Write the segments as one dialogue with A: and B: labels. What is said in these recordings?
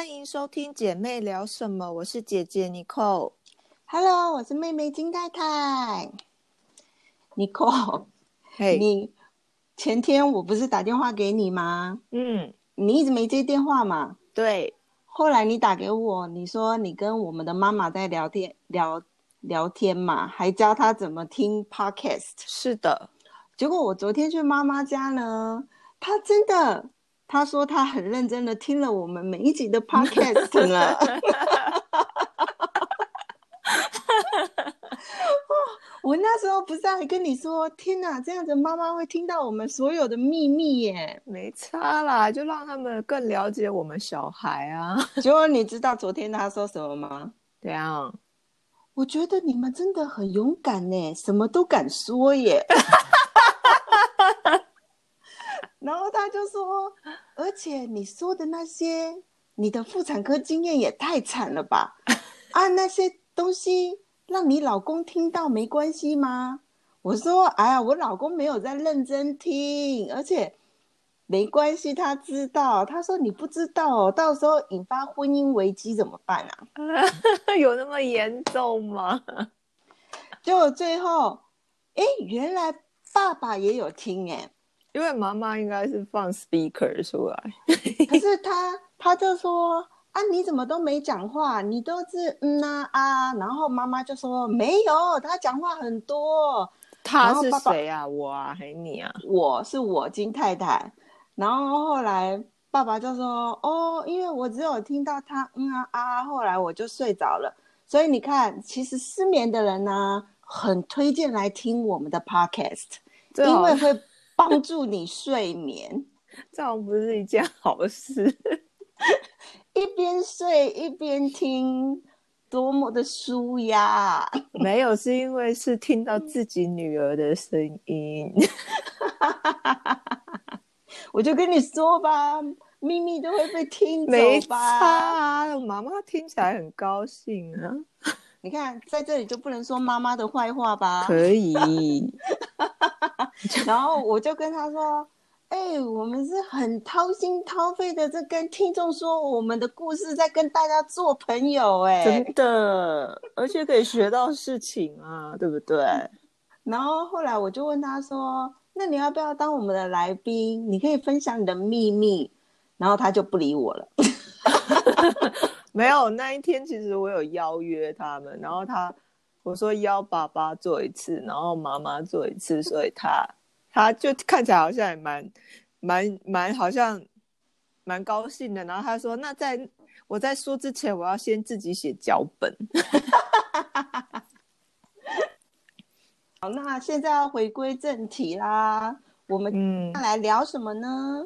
A: 欢迎收听姐妹聊什么，我是姐姐 Nicole。
B: Hello，我是妹妹金太太。Nicole，
A: 嘿、
B: 你前天我不是打电话给你吗？
A: 嗯，
B: 你一直没接电话嘛。
A: 对，
B: 后来你打给我，你说你跟我们的妈妈在聊天聊聊天嘛，还教她怎么听 Podcast。
A: 是的，
B: 结果我昨天去妈妈家呢，她真的，她说他很认真的听了我们每一集的 Podcast 呢。我那时候不是还跟你说，天哪，这样子妈妈会听到我们所有的秘密耶。
A: 没差啦，就让他们更了解我们小孩啊。
B: 结果你知道昨天他说什么吗？
A: 怎样？
B: 我觉得你们真的很勇敢呢，什么都敢说耶。然后他就说，而且你说的那些，你的妇产科经验也太惨了吧？啊，那些东西让你老公听到没关系吗？我说，哎呀，我老公没有在认真听，而且没关系，他知道。他说你不知道哦，到时候引发婚姻危机怎么办啊？
A: 有那么严重吗？
B: 结果最后，哎，原来爸爸也有听哎，
A: 因为妈妈应该是放 speaker 出来。
B: 可是他他就说啊，你怎么都没讲话？你都是嗯呐啊然后妈妈就说没有，他讲话很多。
A: 他是谁啊？我啊，还是你啊？
B: 我是我金太太，然后后来爸爸就说哦，因为我只有听到他嗯啊啊，后来我就睡着了。所以你看，其实失眠的人呢、很推荐来听我们的 podcast，因为会帮助你睡眠。
A: 这样不是一件好事。
B: 一边睡一边听，多么的舒压！
A: 没有，是因为是听到自己女儿的声音。
B: 我就跟你说吧，秘密都会被听
A: 没差。啊，妈妈听起来很高兴啊。
B: 你看，在这里就不能说妈妈的坏话吧？
A: 可以，
B: 然后我就跟他说：“哎、我们是很掏心掏肺的在跟听众说我们的故事，在跟大家做朋友、哎，
A: 真的，而且可以学到事情啊，对不对？
B: 然后后来我就问他说：“那你要不要当我们的来宾？你可以分享你的秘密。”然后他就不理我了。
A: 没有，那一天其实我有邀约他们，然后他我说邀爸爸做一次，然后妈妈做一次，所以他他就看起来好像也蛮蛮蛮好像蛮高兴的。然后他说：“那在我在说之前，我要先自己写脚本。
B: 好，那现在要回归正题啦，我”们
A: 嗯，
B: 来聊什么呢？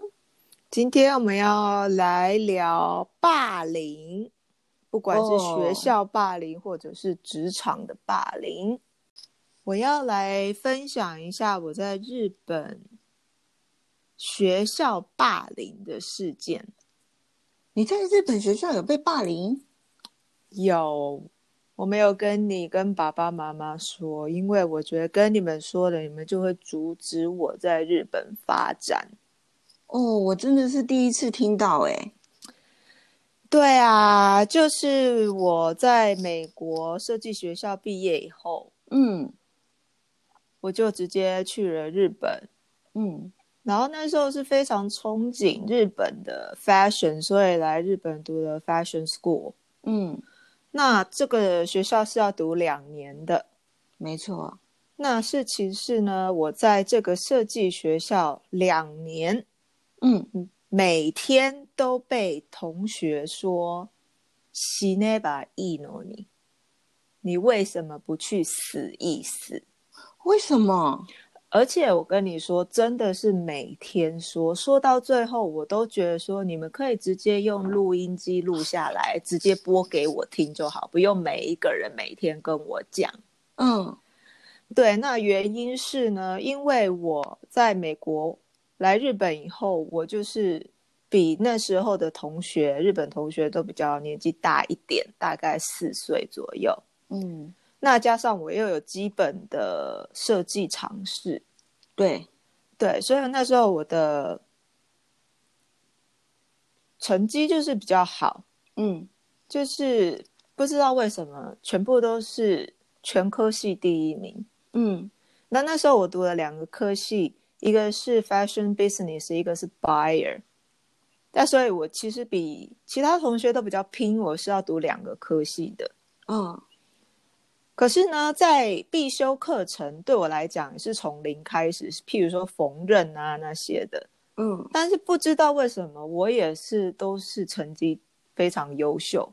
A: 今天我们要来聊霸凌，不管是学
B: 哦
A: 校霸凌或者是职场的霸凌。我要来分享一下我在日本学校霸凌的事件。
B: 你在日本学校有被霸凌？
A: 有，我没有跟你跟爸爸妈妈说，因为我觉得跟你们说了，你们就会阻止我在日本发展。
B: 哦，我真的是第一次听到、哎，
A: 对啊，就是我在美国设计学校毕业以后，
B: 嗯。
A: 我就直接去了日本。
B: 嗯，
A: 然后那时候是非常憧憬日本的 fashion，所以来日本读了 fashion school。
B: 嗯，
A: 那这个学校是要读两年的。
B: 没错，
A: 那事情是呢，我在这个设计学校两年，
B: 嗯，
A: 每天都被同学说“西内巴伊诺尼”，你为什么不去死一死？
B: 为什么？
A: 而且我跟你说，真的是每天说，说到最后，我都觉得说，你们可以直接用录音机录下来，直接播给我听就好，不用每一个人每天跟我讲。
B: 嗯
A: 对，那原因是呢，因为我在美国来日本以后，我就是比那时候的同学，日本同学都比较年纪大一点，大概四岁左右。
B: 嗯，
A: 那加上我又有基本的设计常识，
B: 对，
A: 对，所以那时候我的成绩就是比较好。
B: 嗯
A: 就是不知道为什么全部都是全科系第一名。
B: 嗯
A: 那那时候我读了两个科系，一个是 fashion business，一个是 buyer。但所以，我其实比其他同学都比较拼，我是要读两个科系的。
B: 嗯
A: 可是呢，在必修课程对我来讲是从零开始，譬如说缝纫啊那些的。
B: 嗯
A: 但是不知道为什么，我也是都是成绩非常优秀。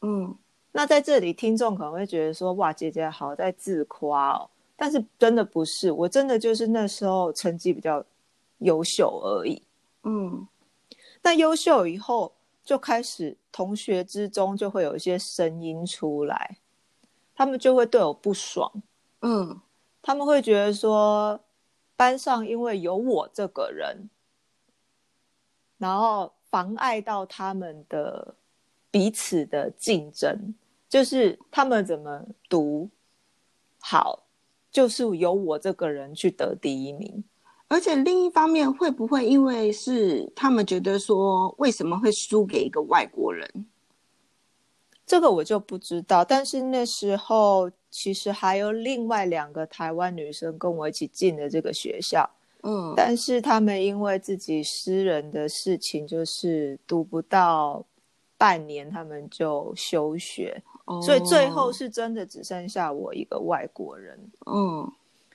B: 嗯
A: 那在这里，听众可能会觉得说：“哇，姐姐好在自夸哦。”但是真的不是，我真的就是那时候成绩比较优秀而已。
B: 嗯。
A: 那优秀以后，就开始同学之中就会有一些声音出来，他们就会对我不爽，
B: 嗯。
A: 他们会觉得说，班上因为有我这个人，然后妨碍到他们的彼此的竞争，就是他们怎么读好，就是由我这个人去得第一名。
B: 而且另一方面，会不会因为是他们觉得说，为什么会输给一个外国人？
A: 这个我就不知道，但是那时候其实还有另外两个台湾女生跟我一起进的这个学校，
B: 嗯
A: 但是他们因为自己私人的事情，就是读不到半年，他们就休学，
B: 哦
A: 所以最后是真的只剩下我一个外国人。
B: 嗯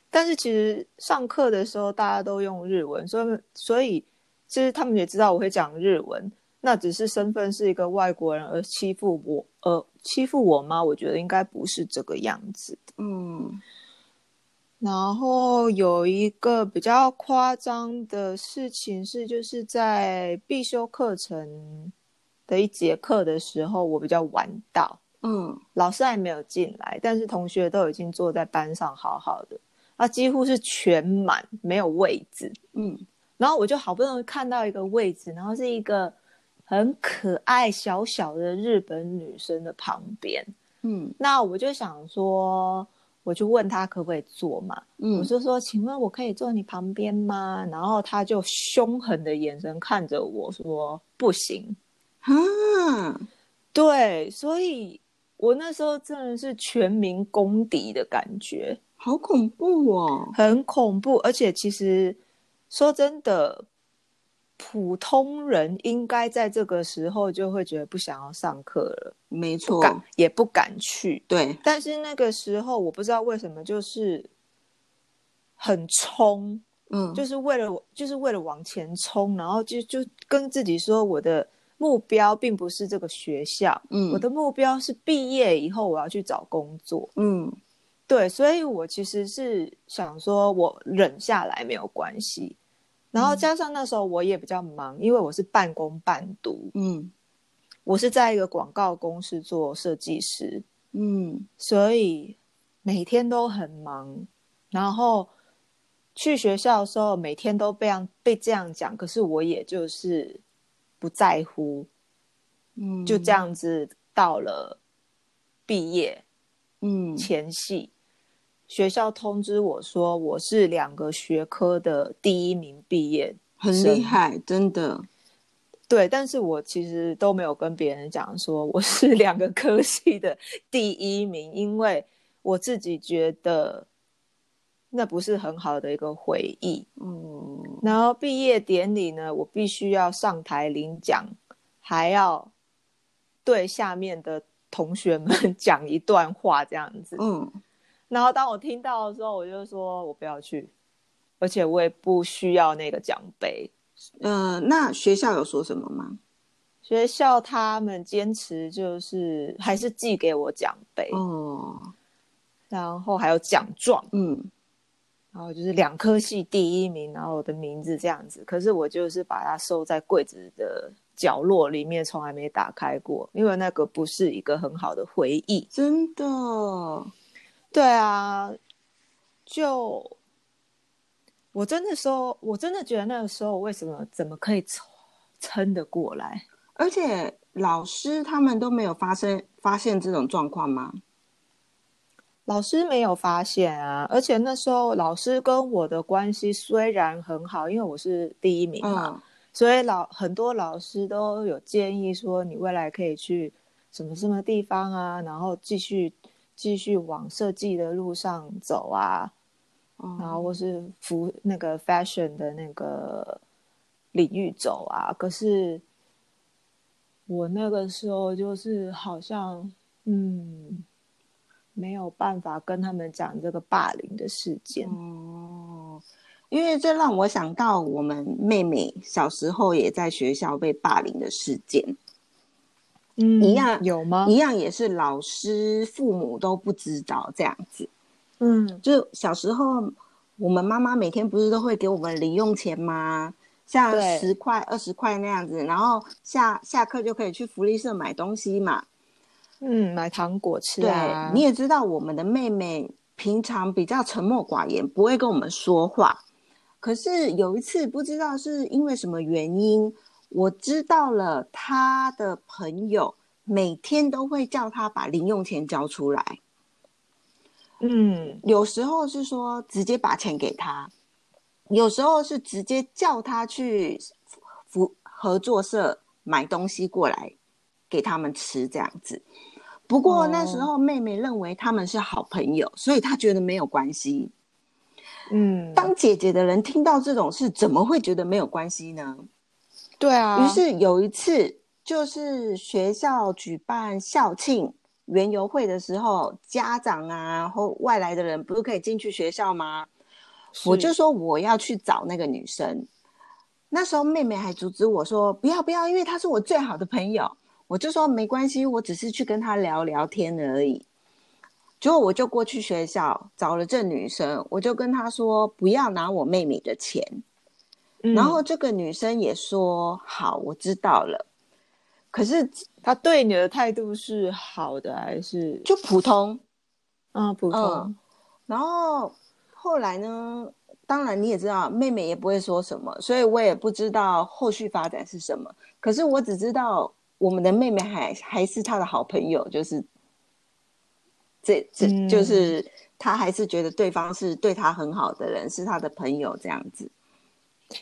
A: 但是其实上课的时候大家都用日文，所以所以其实他们也知道我会讲日文，那只是身份是一个外国人而欺负我，呃，欺负我吗？我觉得应该不是这个样子。
B: 嗯
A: 然后有一个比较夸张的事情是，就是在必修课程的一节课的时候，我比较晚到，
B: 嗯
A: 老师还没有进来，但是同学都已经坐在班上好好的，啊，几乎是全满，没有位置。
B: 嗯
A: 然后我就好不容易看到一个位置，然后是一个很可爱小小的日本女生的旁边，
B: 嗯
A: 那我就想说，我就问她可不可以坐嘛，我
B: 嗯
A: 就说，请问我可以坐你旁边吗？然后她就凶狠的眼神看着我说不行。
B: 啊
A: 对，所以我那时候真的是全民公敌的感觉，
B: 好恐怖哦！
A: 很恐怖。而且其实说真的，普通人应该在这个时候就会觉得不想要上课了，
B: 没错，
A: 敢也不敢去。
B: 对，
A: 但是那个时候我不知道为什么就是很冲，
B: 嗯，
A: 就是为了就是为了往前冲，然后就就跟自己说我的目标并不是这个学校，
B: 嗯
A: 我的目标是毕业以后我要去找工作。
B: 嗯
A: 对，所以我其实是想说，我忍下来没有关系。然后加上那时候我也比较忙，因为我是半工半读，
B: 嗯
A: 我是在一个广告公司做设计师，
B: 嗯
A: 所以每天都很忙。然后去学校的时候，每天都被样被这样讲，可是我也就是不在乎，
B: 嗯，
A: 就这，样子到了毕业
B: 嗯。
A: 前夕，学校通知我说我是两个学科的第一名毕业，
B: 很厉害，真的，
A: 对，但是我其实都没有跟别人讲说我是两个科系的第一名，因为我自己觉得那不是很好的一个回忆。
B: 嗯，
A: 然后毕业典礼呢，我必须要上台领奖，还要对下面的同学们 讲一段话这样子。
B: 嗯
A: 然后当我听到的时候，我就说我不要去，而且我也不需要那个奖杯。
B: 呃，那学校有说什么吗？
A: 学校他们坚持就是还是寄给我奖杯，
B: 哦，
A: 然后还有奖状，
B: 嗯
A: 然后就是两科系第一名，然后我的名字这样子。可是我就是把它收在柜子的角落里面，从来没打开过，因为那个不是一个很好的回忆。
B: 真的，
A: 对啊，就我真的说，我真的觉得那个时候为什么怎么可以撑撑得过来？
B: 而且老师他们都没有发生发现这种状况吗？
A: 老师没有发现啊，而且那时候老师跟我的关系虽然很好，因为我是第一名嘛，
B: 嗯
A: 所以老很多老师都有建议说，你未来可以去什么什么地方啊，然后继续继续往设计的路上走啊，
B: 哦
A: 然后或是服那个 fashion 的那个领域走啊。可是我那个时候就是好像嗯没有办法跟他们讲这个霸凌的事件。
B: 哦，因为这让我想到我们妹妹小时候也在学校被霸凌的事件，
A: 嗯
B: 一样
A: 有吗？
B: 一样也是老师、父母都不知道这样子。
A: 嗯
B: 就小时候，我们妈妈每天不是都会给我们零用钱吗？像十块、二十块那样子，然后下下课就可以去福利社买东西嘛。
A: 嗯，买糖果吃
B: 对，
A: 啊。
B: 你也知道，我们的妹妹平常比较沉默寡言，不会跟我们说话。可是有一次，不知道是因为什么原因，我知道了她的朋友每天都会叫她把零用钱交出来。
A: 嗯
B: 有时候是说直接把钱给他，有时候是直接叫他去服合作社买东西过来给他们吃这样子。不过
A: 哦
B: 那时候妹妹认为他们是好朋友，所以她觉得没有关系。
A: 嗯，
B: 当姐姐的人听到这种事，怎么会觉得没有关系呢？
A: 对啊，
B: 于是有一次，就是学校举办校庆园游会的时候，家长啊或外来的人不是可以进去学校吗？我就说我要去找那个女生。那时候妹妹还阻止我说不要不要，因为她是我最好的朋友。我就说没关系，我只是去跟他聊聊天而已。结果我就过去学校找了这女生，我就跟她说不要拿我妹妹的钱。
A: 嗯
B: 然后这个女生也说好，我知道了。可是
A: 她对你的态度是好的还是
B: 就普通，
A: 啊普通
B: 嗯？然后后来呢？当然你也知道，妹妹也不会说什么，所以我也不知道后续发展是什么。可是我只知道我们的妹妹还还是他的好朋友，就是这这、
A: 嗯
B: 就是他还是觉得对方是对他很好的人，是他的朋友这样子。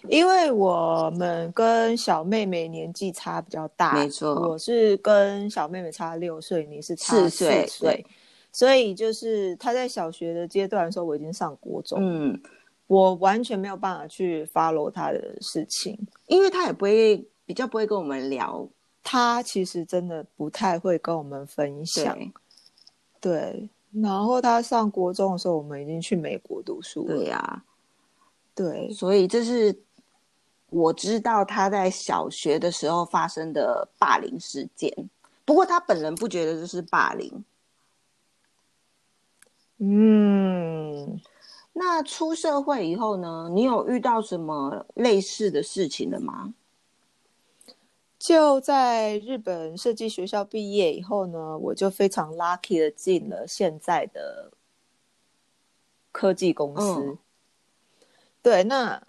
A: 因为我们跟小妹妹年纪差比较大，
B: 没错
A: 我是跟小妹妹差六岁，你是差
B: 四
A: 四
B: 岁
A: 岁，所以就是她在小学的阶段的时候，我已经上国中，
B: 嗯，
A: 我完全没有办法去 follow 她的事情。
B: 因为她也不会比较不会跟我们聊，
A: 她其实真的不太会跟我们分享，
B: 对
A: 对。然后他上国中的时候，我们已经去美国读书了，
B: 对呀、
A: 对，
B: 所以这是我知道他在小学的时候发生的霸凌事件。不过他本人不觉得这是霸凌。
A: 嗯，
B: 那出社会以后呢？你有遇到什么类似的事情了吗？
A: 就在日本设计学校毕业以后呢，我就非常 lucky 的进了现在的科技公司。
B: 嗯
A: 对，那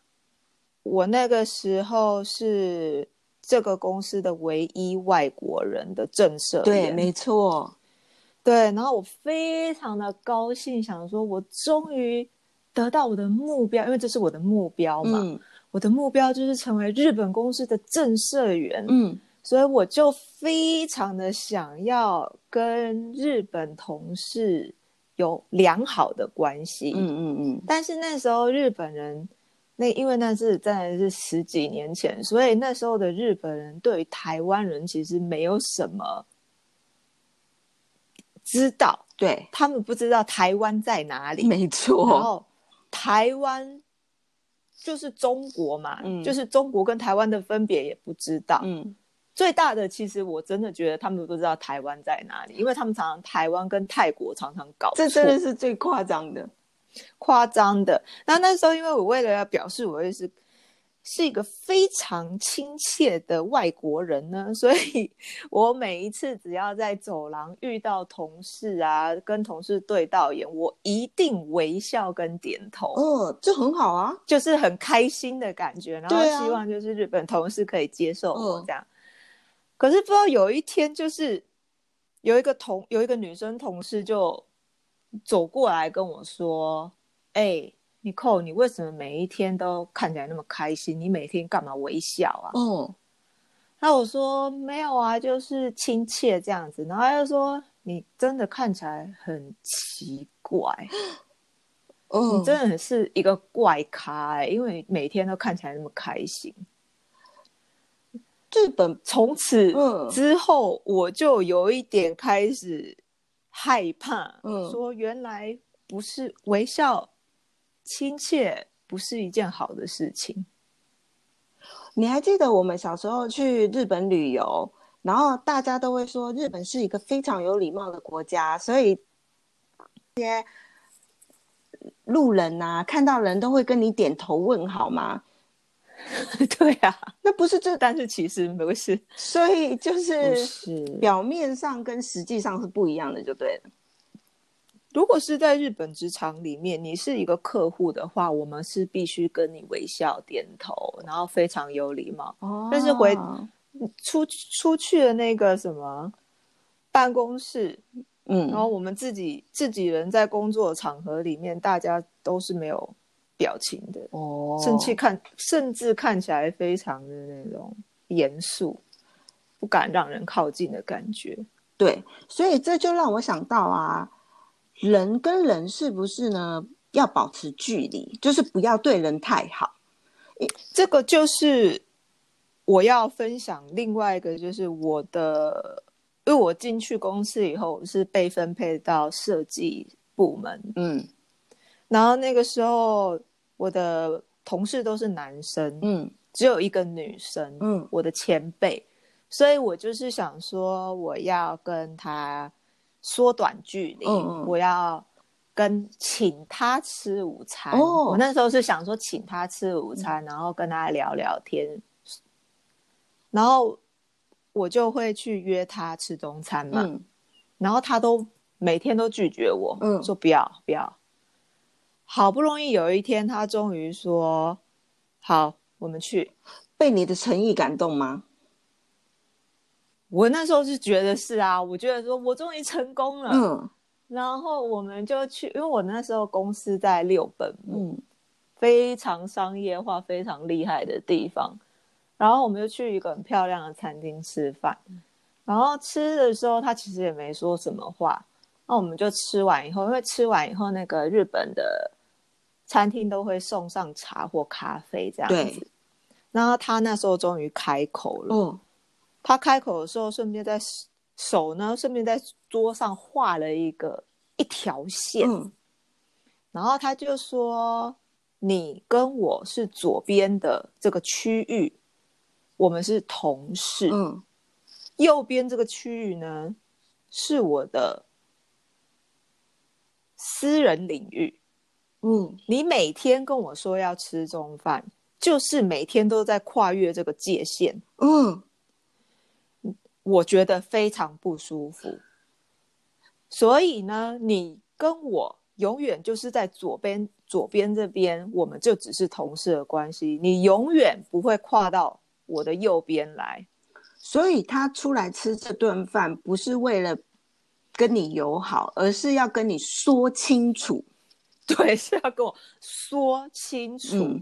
A: 我那个时候是这个公司的唯一外国人的正社
B: 对，没错。
A: 对，然后我非常的高兴，想说我终于得到我的目标，因为这是我的目标嘛。
B: 嗯
A: 我的目标就是成为日本公司的正社员。
B: 嗯
A: 所以我就非常的想要跟日本同事有良好的关系。
B: 嗯嗯嗯，
A: 但是那时候日本人，那因为那是真的是十几年前，所以那时候的日本人对于台湾人其实没有什么知道，
B: 对，
A: 他们不知道台湾在哪里。
B: 没
A: 然
B: 错。
A: 后台湾就是中国嘛，
B: 嗯
A: 就是中国跟台湾的分别也不知道。
B: 嗯，
A: 最大的其实我真的觉得他们不知道台湾在哪里，因为他们常常台湾跟泰国常常搞
B: 这真的是最夸张的。
A: 夸张的。那那时候因为我为了要表示我也是是一个非常亲切的外国人呢，所以我每一次只要在走廊遇到同事啊，跟同事对到眼，我一定微笑跟点头。
B: 哦，这很好啊。
A: 就是很开心的感觉，然后希望就是日本同事可以接受我
B: 嗯
A: 这样。可是不知道有一天，就是有一个同有一个女生同事就走过来跟我说：“哎、你扣，你为什么每一天都看起来那么开心？你每天干嘛微笑啊？
B: 哦，
A: 那我说没有啊，就是亲切这样子。然后他就说你真的看起来很奇怪，
B: 哦，
A: 你真的是一个怪咖、欸，因为每天都看起来那么开心。
B: 日本
A: 从此
B: 嗯
A: 之后，我就有一点开始害怕，
B: 嗯
A: 说原来不是微笑亲切不是一件好的事情。
B: 你还记得我们小时候去日本旅游，然后大家都会说日本是一个非常有礼貌的国家，所以这些路人呐、看到人都会跟你点头问好吗？
A: 对啊，
B: 那不是这，
A: 但是其实不是，
B: 所以就是
A: 是。
B: 表面上跟实际上是不一样的，就对了。
A: 如果是在日本职场里面，你是一个客户的话，我们是必须跟你微笑点头，然后非常有礼貌。
B: 哦
A: 但是回出出去的那个什么办公室，
B: 嗯，
A: 然后我们自己自己人在工作场合里面，大家都是没有表情的，
B: 哦，
A: 甚至看甚至看起来非常的那种严肃，不敢让人靠近的感觉。
B: 对，所以这就让我想到啊，人跟人是不是呢要保持距离，就是不要对人太好。
A: 这个就是我要分享另外一个，就是我的，因为我进去公司以后我是被分配到设计部门，
B: 嗯。
A: 然后那个时候我的同事都是男生，
B: 嗯。
A: 只有一个女生，
B: 嗯。
A: 我的前辈，所以我就是想说，我要跟他缩短距离，我要跟请他吃午餐。
B: 哦
A: 我那时候是想说请他吃午餐，然后跟他聊聊天，然后我就会去约他吃中餐嘛，
B: 嗯
A: 然后他都每天都拒绝我，
B: 嗯
A: 说不要不要。好不容易有一天，他终于说好，我们去。
B: 被你的诚意感动吗？
A: 我那时候是觉得是啊，我觉得说我终于成功了，
B: 嗯。
A: 然后我们就去，因为我那时候公司在六本木，
B: 嗯。
A: 非常商业化、非常厉害的地方，然后我们就去一个很漂亮的餐厅吃饭，然后吃的时候他其实也没说什么话，那我们就吃完以后，因为吃完以后那个日本的餐厅都会送上茶或咖啡这样
B: 对。
A: 子，然后他那时候终于开口了，
B: 哦
A: 他开口的时候，顺便在手手呢，顺便在桌上画了一个一条线，
B: 嗯。
A: 然后他就说：“你跟我是左边的这个区域，我们是同事；
B: 嗯。
A: 右边这个区域呢，是我的私人领域。
B: 嗯。
A: 你每天跟我说要吃中饭，就是每天都在跨越这个界限。”
B: 嗯
A: 我觉得非常不舒服。所以呢，你跟我永远就是在左边左边这边，我们就只是同事的关系，你永远不会跨到我的右边来。
B: 所以他出来吃这顿饭，不是为了跟你友好，而是要跟你说清楚。
A: 对，是要跟我说清楚。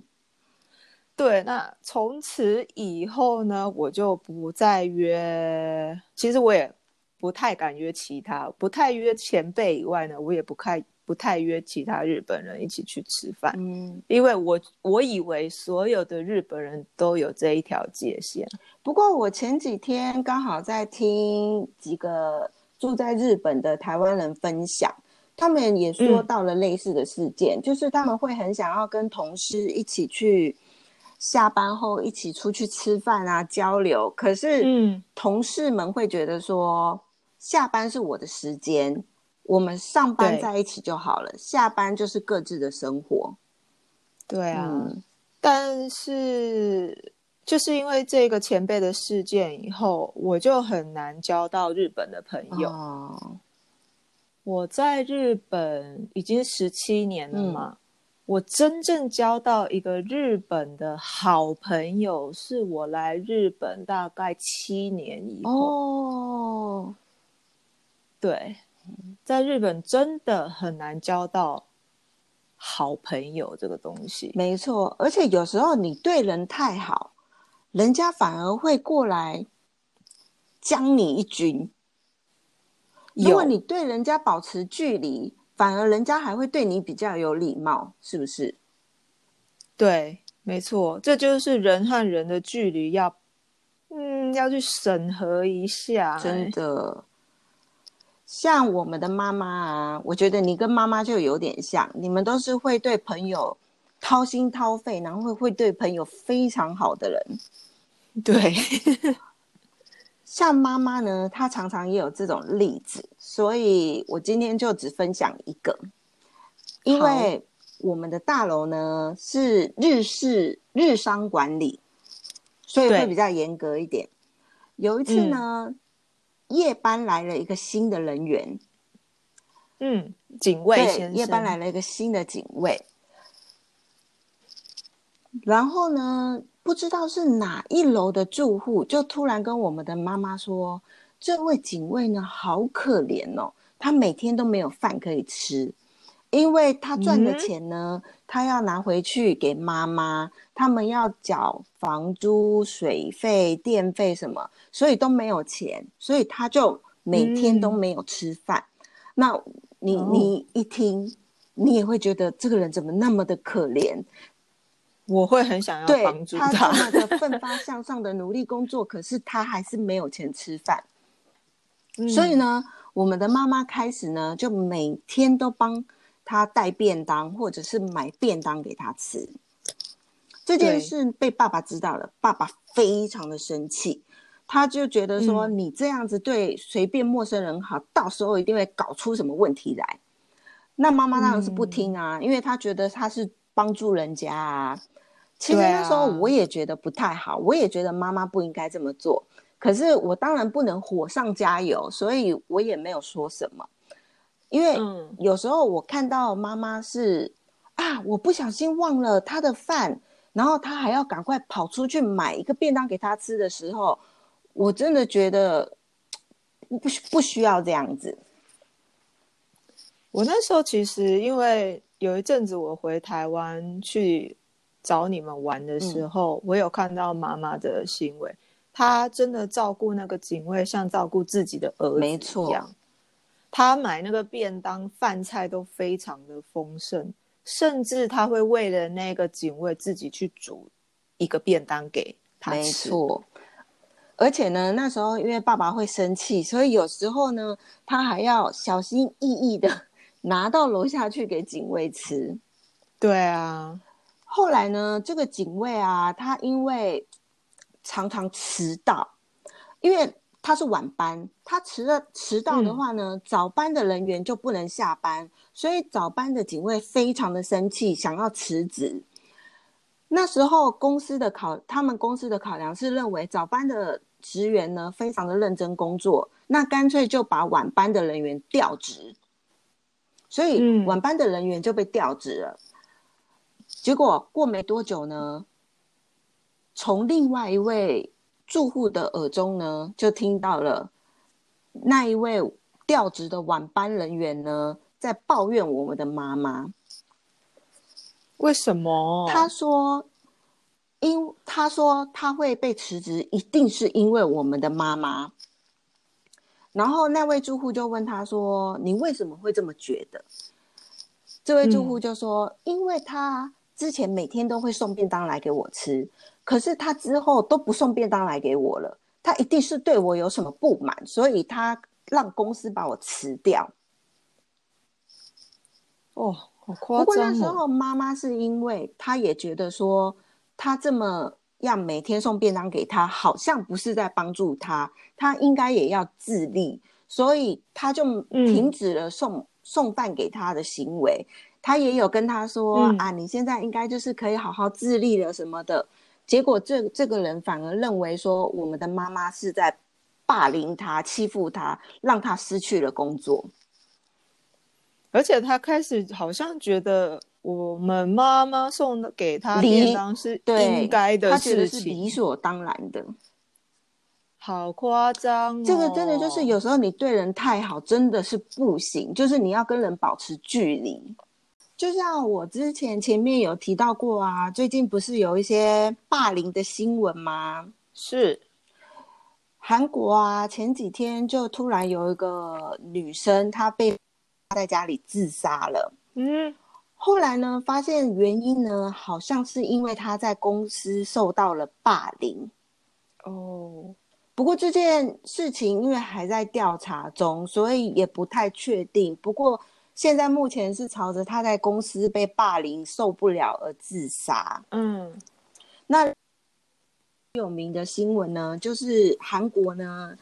A: 对，那从此以后呢，我就不再约。其实我也不太敢约其他，不太约前辈以外呢，我也不太不太约其他日本人一起去吃饭，
B: 嗯，
A: 因为我我以为所有的日本人都有这一条界限。
B: 不过我前几天刚好在听几个住在日本的台湾人分享，他们也说
A: 嗯
B: 到了类似的事件，就是他们会很想要跟同事一起去下班后一起出去吃饭啊交流，可是
A: 嗯，
B: 同事们会觉得说，下班是我的时间，我们上班在一起就好了，下班就是各自的生活。
A: 对啊。
B: 嗯
A: 但是就是因为这个前辈的事件以后，我就很难交到日本的朋友。
B: 哦，
A: 我在日本已经十七年了嘛，
B: 嗯
A: 我真正交到一个日本的好朋友，是我来日本大概七年以后。
B: 哦，
A: 对，在日本真的很难交到好朋友这个东西。
B: 没错，而且有时候你对人太好，人家反而会过来将你一军。如果你对人家保持距离，反而人家还会对你比较有礼貌，是不是？
A: 对，没错，这就是人和人的距离要，嗯，要去审核一下、
B: 真
A: 欸
B: 的，像我们的妈妈啊，我觉得你跟妈妈就有点像，你们都是会对朋友掏心掏肺，然后会会对朋友非常好的人。
A: 对，
B: 像妈妈呢，她常常也有这种例子，所以我今天就只分享一个，因为我们的大楼呢是日式日商管理，所以会比较严格一点。有一次呢，夜班来了一个新的人员，
A: 嗯，警卫先，生，
B: 夜班来了一个新的警卫，然后呢，不知道是哪一楼的住户，就突然跟我们的妈妈说：“这位警卫呢，好可怜哦，他每天都没有饭可以吃，因为他赚的
A: 嗯
B: 钱呢，他要拿回去给妈妈，他们要缴房租、水费、电费什么，所以都没有钱，所以他就每天都
A: 嗯
B: 没有吃饭。那你
A: 哦
B: 你一听，你也会觉得这个人怎么那么的可怜？
A: 我会很想要帮助
B: 他这么的 奋发向上的努力工作，可是他还是没有钱吃饭。
A: 嗯
B: 所以，呢，我们的妈妈开始呢，就每天都帮他带便当，或者是买便当给他吃。这件事被爸爸知道了，爸爸非常的生气，他就觉得说，
A: 嗯
B: 你这样子对随便陌生人好，到时候一定会搞出什么问题来。那妈妈当然是不听啊，因为她觉得她是帮助人家啊。其实那时候
A: 啊
B: 我也觉得不太好，我也觉得妈妈不应该这么做。可是我当然不能火上加油，所以我也没有说什么。因为
A: 嗯
B: 有时候我看到妈妈是啊，我不小心忘了她的饭，然后她还要赶快跑出去买一个便当给她吃的时候，我真的觉得不需不需要这样子。
A: 我那时候其实因为有一阵子我回台湾去找你们玩的时候，我有看到妈妈的行为，她真的照顾那个警卫像照顾自己的儿子
B: 没错
A: 一样。她买那个便当饭菜都非常的丰盛，甚至她会为了那个警卫自己去煮一个便当给他
B: 没
A: 吃。
B: 错。而且呢，那时候因为爸爸会生气，所以有时候呢，他还要小心翼翼的 拿到楼下去给警卫吃。
A: 对啊，
B: 后来呢，这个警卫啊，他因为常常迟到，因为他是晚班，他迟了迟到的话呢，早班的人员就不能下班，所以早班的警卫非常的生气，想要辞职。那时候公司的考，他们公司的考量是认为早班的职员呢非常的认真工作，那干脆就把晚班的人员调职，所以
A: 嗯
B: 晚班的人员就被调职了。结果过没多久呢，从另外一位住户的耳中呢，就听到了那一位调职的晚班人员呢，在抱怨我们的妈妈。
A: 为什么？
B: 他说，因他说他会被辞职，一定是因为我们的妈妈。然后那位住户就问他说：“你为什么会这么觉得？”这位住户就说：“因为他之前每天都会送便当来给我吃，可是他之后都不送便当来给我了，他一定是对我有什么不满，所以他让公司把我辞掉。”
A: 哦，好夸张
B: 不过那。时候妈妈是因为她也觉得说，他这么样每天送便当给他，好像不是在帮助他，他应该也要自立，所以他就停止了送、送饭给他的行为。他也有跟他说、
A: 嗯
B: 啊，你现在应该就是可以好好自立了什么的。结果这这个人反而认为说，我们的妈妈是在霸凌他、欺负他，让他失去了工作。
A: 而且他开始好像觉得我们妈妈送的给他
B: 理
A: 便当是
B: 对，
A: 应该的
B: 他觉得
A: 事
B: 是理，所当然的。
A: 好夸张、哦。
B: 这个真的就是有时候你对人太好，真的是不行，就是你要跟人保持距离。就像我之前前面有提到过啊，最近不是有一些霸凌的新闻吗？
A: 是
B: 韩国啊，前几天就突然有一个女生，她被在家里自杀了。
A: 嗯
B: 后来呢，发现原因呢，好像是因为她在公司受到了霸凌。
A: 哦
B: 不过这件事情因为还在调查中，所以也不太确定。不过现在目前是朝着他在公司被霸凌受不了而自杀。
A: 嗯
B: 那有名的新闻呢，就是韩国呢，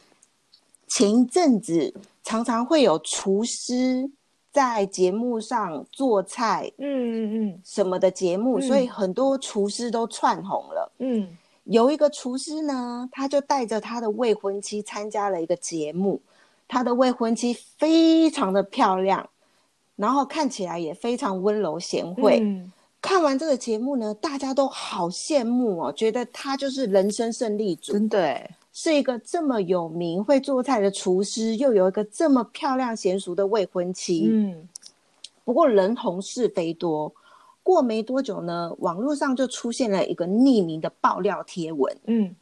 B: 前一阵子常常会有厨师在节目上做菜
A: 嗯嗯
B: 什么的节目，
A: 嗯
B: 所以很多厨师都窜红了。
A: 嗯
B: 有一个厨师呢，他就带着他的未婚妻参加了一个节目，他的未婚妻非常的漂亮，然后看起来也非常温柔贤惠。
A: 嗯
B: 看完这个节目呢，大家都好羡慕哦，觉得他就是人生胜利组，
A: 真的哎，
B: 是一个这么有名会做菜的厨师，又有一个这么漂亮娴熟的未婚妻。
A: 嗯
B: 不过人红是非多，过没多久呢，网络上就出现了一个匿名的爆料贴文。
A: 嗯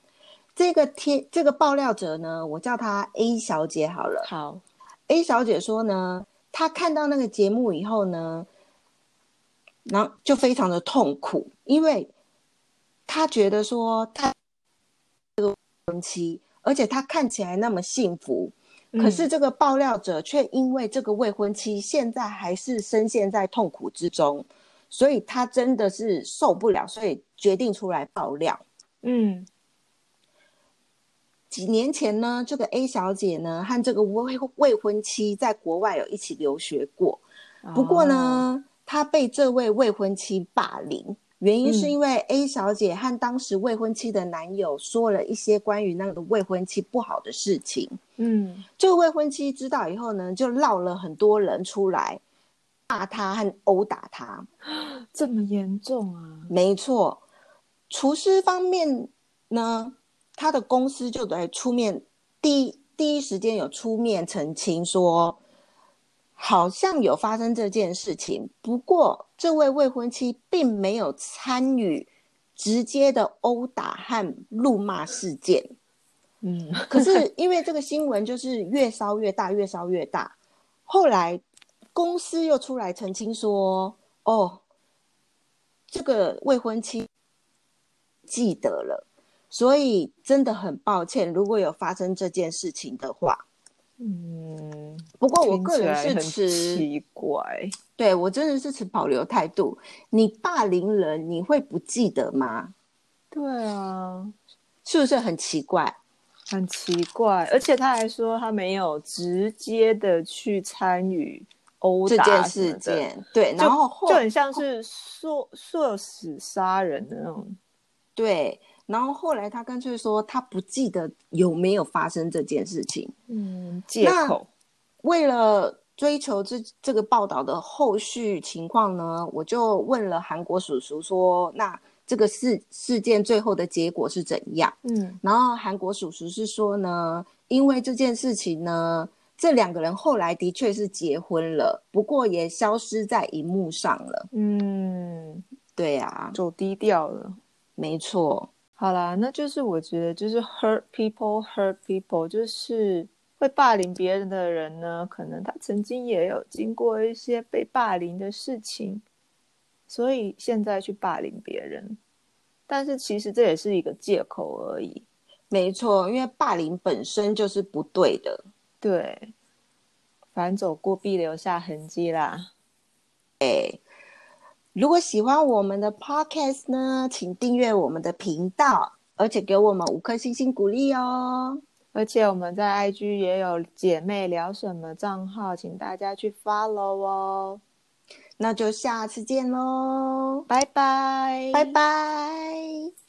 B: 这个贴这个爆料者呢，我叫她 A 小姐好了。
A: 好
B: A 小姐说呢，她看到那个节目以后呢，然后就非常的痛苦，因为他觉得说他这个婚妻，而且他看起来那么幸福，可是这个爆料者却因为这个未婚妻现在还是深陷在痛苦之中，所以他真的是受不了，所以决定出来爆料。
A: 嗯
B: 几年前呢，这个 A 小姐呢和这个未未婚妻在国外有一起留学过，不过
A: 哦
B: 呢，她被这位未婚妻霸凌，原因是
A: 嗯
B: 因为 A 小姐和当时未婚妻的男友说了一些关于那个未婚妻不好的事情。
A: 嗯
B: 这个未婚妻知道以后呢，就闹了很多人出来骂她和殴打她。
A: 这么严重啊？
B: 没错，厨师方面呢，他的公司就得出面，第一第一时间有出面澄清说，好像有发生这件事情，不过这位未婚妻并没有参与直接的殴打和辱骂事件。
A: 嗯
B: 可是因为这个新闻就是越烧越大，越烧越大，后来公司又出来澄清说，哦，这个未婚妻记得了，所以真的很抱歉，如果有发生这件事情的话。
A: 嗯，
B: 不过我个人是
A: 很
B: 持，
A: 奇怪。
B: 对我真的是持保留态度。你霸凌人，你会不记得吗？
A: 对啊，
B: 是不是很奇怪？
A: 很奇怪，而且他还说他没有直接的去参与殴
B: 这件事件，对，
A: 就
B: 然后后
A: 就很像是唆唆使杀人的那种。
B: 对，然后后来他干脆说他不记得有没有发生这件事情。
A: 嗯，借口。
B: 为了追求这这个报道的后续情况呢，我就问了韩国叔叔说，那这个事事件最后的结果是怎样？
A: 嗯
B: 然后韩国叔叔是说呢，因为这件事情呢，这两个人后来的确是结婚了，不过也消失在荧幕上了。
A: 嗯，
B: 对啊，
A: 走低调了。
B: 没错，
A: 好啦，那就是我觉得就是 hurt people hurt people，就是会霸凌别人的人呢，可能他曾经也有经过一些被霸凌的事情，所以现在去霸凌别人。但是其实这也是一个借口而已。
B: 没错，因为霸凌本身就是不对的。
A: 对，反走过必留下痕迹啦。
B: 如果喜欢我们的 podcast 呢，请订阅我们的频道，而且给我们五颗星星鼓励哦。
A: 而且我们在 IG 也有姐妹聊什么账号，请大家去 follow 哦。
B: 那就下次见喽，
A: 拜拜，
B: 拜拜。